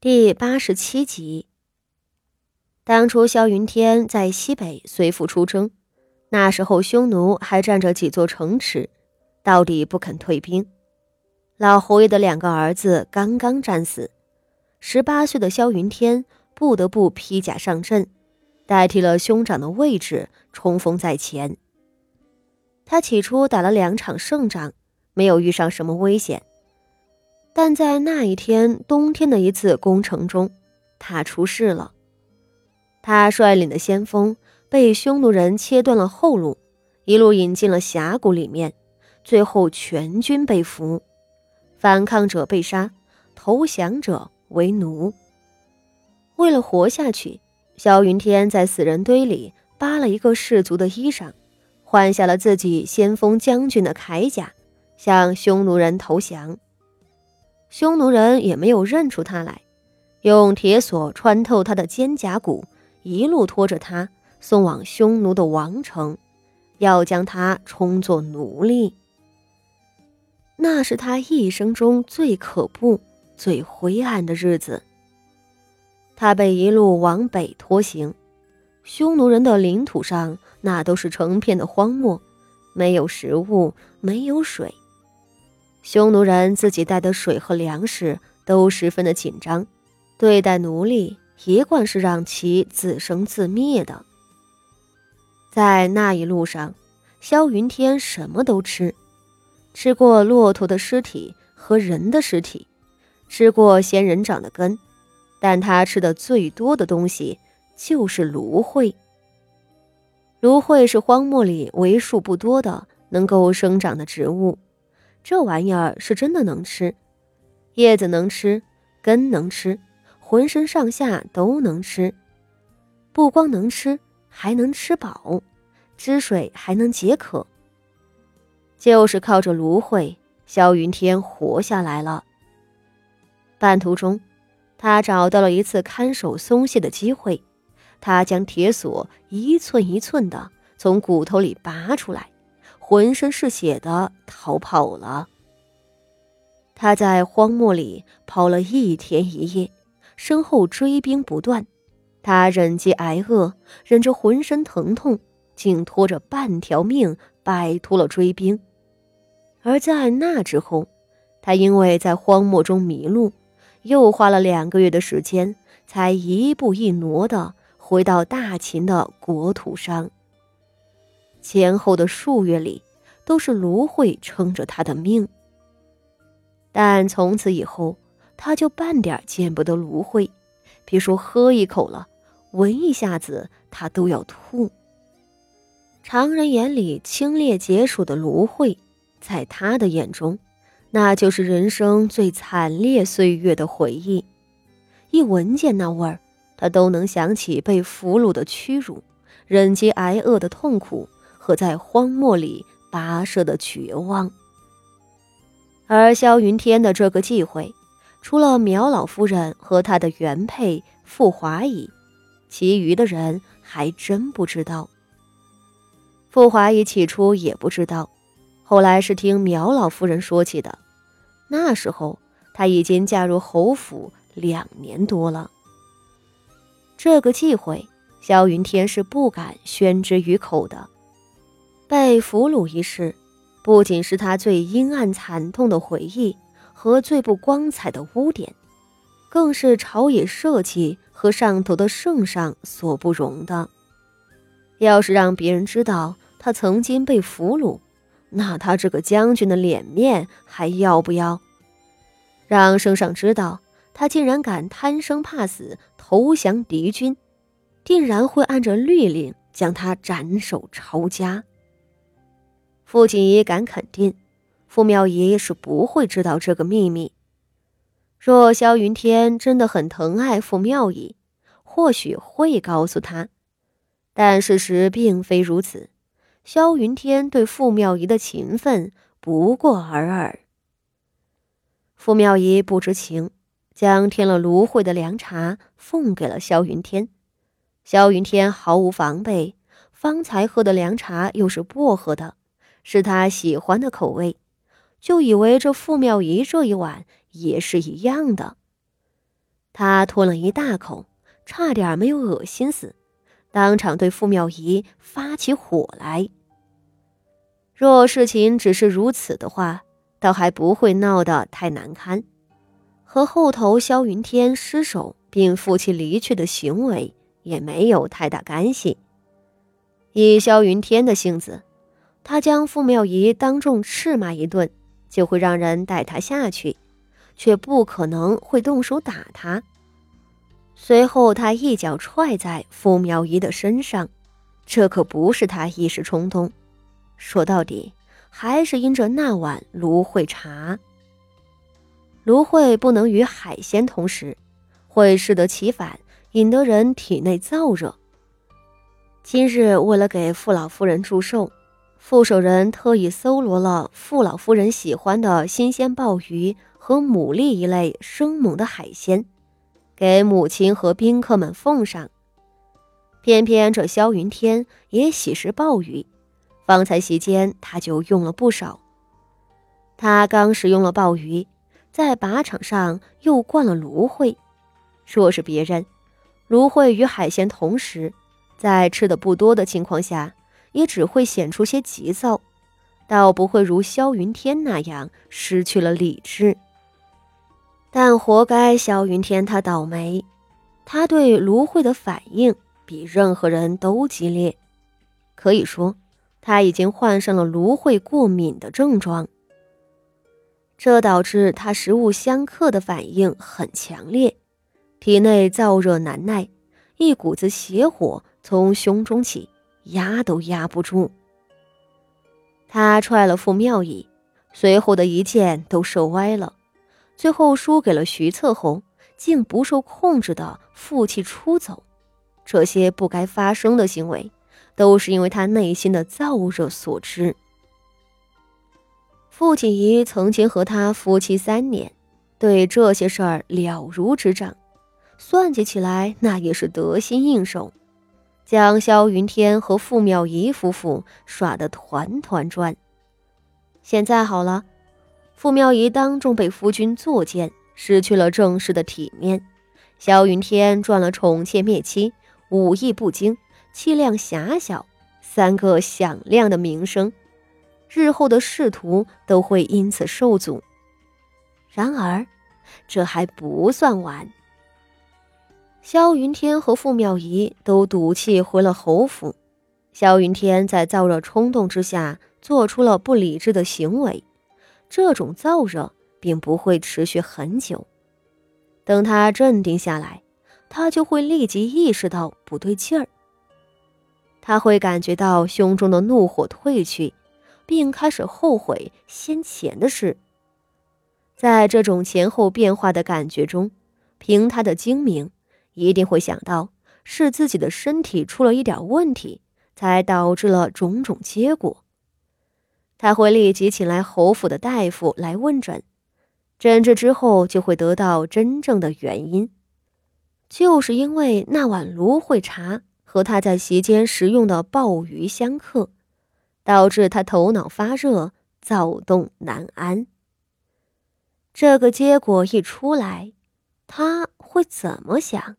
第八十七集。当初萧云天在西北随父出征，那时候匈奴还占着几座城池，到底不肯退兵。老侯爷的两个儿子刚刚战死，十八岁的萧云天不得不披甲上阵，代替了兄长的位置，冲锋在前。他起初打了两场胜仗，没有遇上什么危险。但在那一天冬天的一次攻城中，他出事了。他率领的先锋被匈奴人切断了后路，一路引进了峡谷里面，最后全军被俘，反抗者被杀，投降者为奴。为了活下去，萧云天在死人堆里扒了一个士族的衣裳，换下了自己先锋将军的铠甲，向匈奴人投降。匈奴人也没有认出他来，用铁索穿透他的肩胛骨，一路拖着他送往匈奴的王城，要将他充作奴隶。那是他一生中最可怖、最灰暗的日子。他被一路往北拖行，匈奴人的领土上那都是成片的荒漠，没有食物，没有水。匈奴人自己带的水和粮食都十分的紧张，对待奴隶一贯是让其自生自灭的。在那一路上，萧云天什么都吃，吃过骆驼的尸体和人的尸体，吃过仙人掌的根，但他吃的最多的东西就是芦荟。芦荟是荒漠里为数不多的能够生长的植物。这玩意儿是真的能吃，叶子能吃，根能吃，浑身上下都能吃。不光能吃，还能吃饱，汁水还能解渴。就是靠着芦荟，萧云天活下来了。半途中，他找到了一次看守松懈的机会，他将铁锁一寸一寸的从骨头里拔出来。浑身是血的逃跑了。他在荒漠里跑了一天一夜，身后追兵不断。他忍饥挨饿，忍着浑身疼痛，竟拖着半条命摆脱了追兵。而在那之后，他因为在荒漠中迷路，又花了两个月的时间，才一步一挪的回到大秦的国土上。前后的数月里，都是芦荟撑着他的命。但从此以后，他就半点见不得芦荟，别说喝一口了，闻一下子他都要吐。常人眼里清冽解暑的芦荟，在他的眼中，那就是人生最惨烈岁月的回忆。一闻见那味儿，他都能想起被俘虏的屈辱，忍饥挨饿的痛苦。和在荒漠里跋涉的绝望，而萧云天的这个忌讳，除了苗老夫人和他的原配傅华仪，其余的人还真不知道。傅华仪起初也不知道，后来是听苗老夫人说起的。那时候她已经嫁入侯府两年多了。这个忌讳，萧云天是不敢宣之于口的。被俘虏一事，不仅是他最阴暗惨痛的回忆和最不光彩的污点，更是朝野社稷和上头的圣上所不容的。要是让别人知道他曾经被俘虏，那他这个将军的脸面还要不要？让圣上知道他竟然敢贪生怕死投降敌军，定然会按着律令将他斩首抄家。傅锦仪敢肯定，傅妙仪是不会知道这个秘密。若萧云天真的很疼爱傅妙仪，或许会告诉他，但事实并非如此。萧云天对傅妙仪的情分不过尔尔。傅妙仪不知情，将添了芦荟的凉茶奉给了萧云天。萧云天毫无防备，方才喝的凉茶又是薄荷的。是他喜欢的口味，就以为这傅妙仪这一碗也是一样的。他吞了一大口，差点没有恶心死，当场对傅妙仪发起火来。若事情只是如此的话，倒还不会闹得太难堪，和后头萧云天失手并负气离去的行为也没有太大干系。以萧云天的性子，他将傅妙仪当众斥骂一顿，就会让人带他下去，却不可能会动手打他。随后，他一脚踹在傅妙仪的身上，这可不是他一时冲动，说到底，还是因着那碗芦荟茶。芦荟不能与海鲜同食，会适得其反，引得人体内燥热。今日为了给傅老夫人祝寿，傅守仁特意搜罗了傅老夫人喜欢的新鲜鲍鱼和牡蛎一类生猛的海鲜，给母亲和宾客们奉上。偏偏这萧云天也喜食鲍鱼，方才席间他就用了不少。他刚食用了鲍鱼，在靶场上又灌了芦荟。若是别人，芦荟与海鲜同食。在吃的不多的情况下，也只会显出些急躁，倒不会如萧云天那样失去了理智。但活该萧云天他倒霉，他对芦荟的反应比任何人都激烈，可以说他已经患上了芦荟过敏的症状。这导致他食物相克的反应很强烈，体内燥热难耐，一股子邪火。从胸中起，压都压不住。他踹了傅妙仪，随后的一剑都射歪了，最后输给了徐策后，竟不受控制的负气出走。这些不该发生的行为，都是因为他内心的燥热所致。傅锦仪曾经和他夫妻三年，对这些事儿了如指掌，算计起来那也是得心应手。将萧云天和傅妙仪夫妇耍得团团转。现在好了，傅妙仪当众被夫君作践，失去了正式的体面；萧云天赚了宠妾灭妻、武艺不精、气量狭小三个响亮的名声，日后的仕途都会因此受阻。然而，这还不算完。萧云天和傅妙仪都赌气回了侯府。萧云天在燥热冲动之下做出了不理智的行为，这种燥热并不会持续很久。等他镇定下来，他就会立即意识到不对劲儿。他会感觉到胸中的怒火退去，并开始后悔先前的事。在这种前后变化的感觉中，凭他的精明。一定会想到是自己的身体出了一点问题，才导致了种种结果。他会立即请来侯府的大夫来问诊，诊治之后就会得到真正的原因，就是因为那碗芦荟茶和他在席间食用的鲍鱼相克，导致他头脑发热、躁动难安。这个结果一出来，他会怎么想？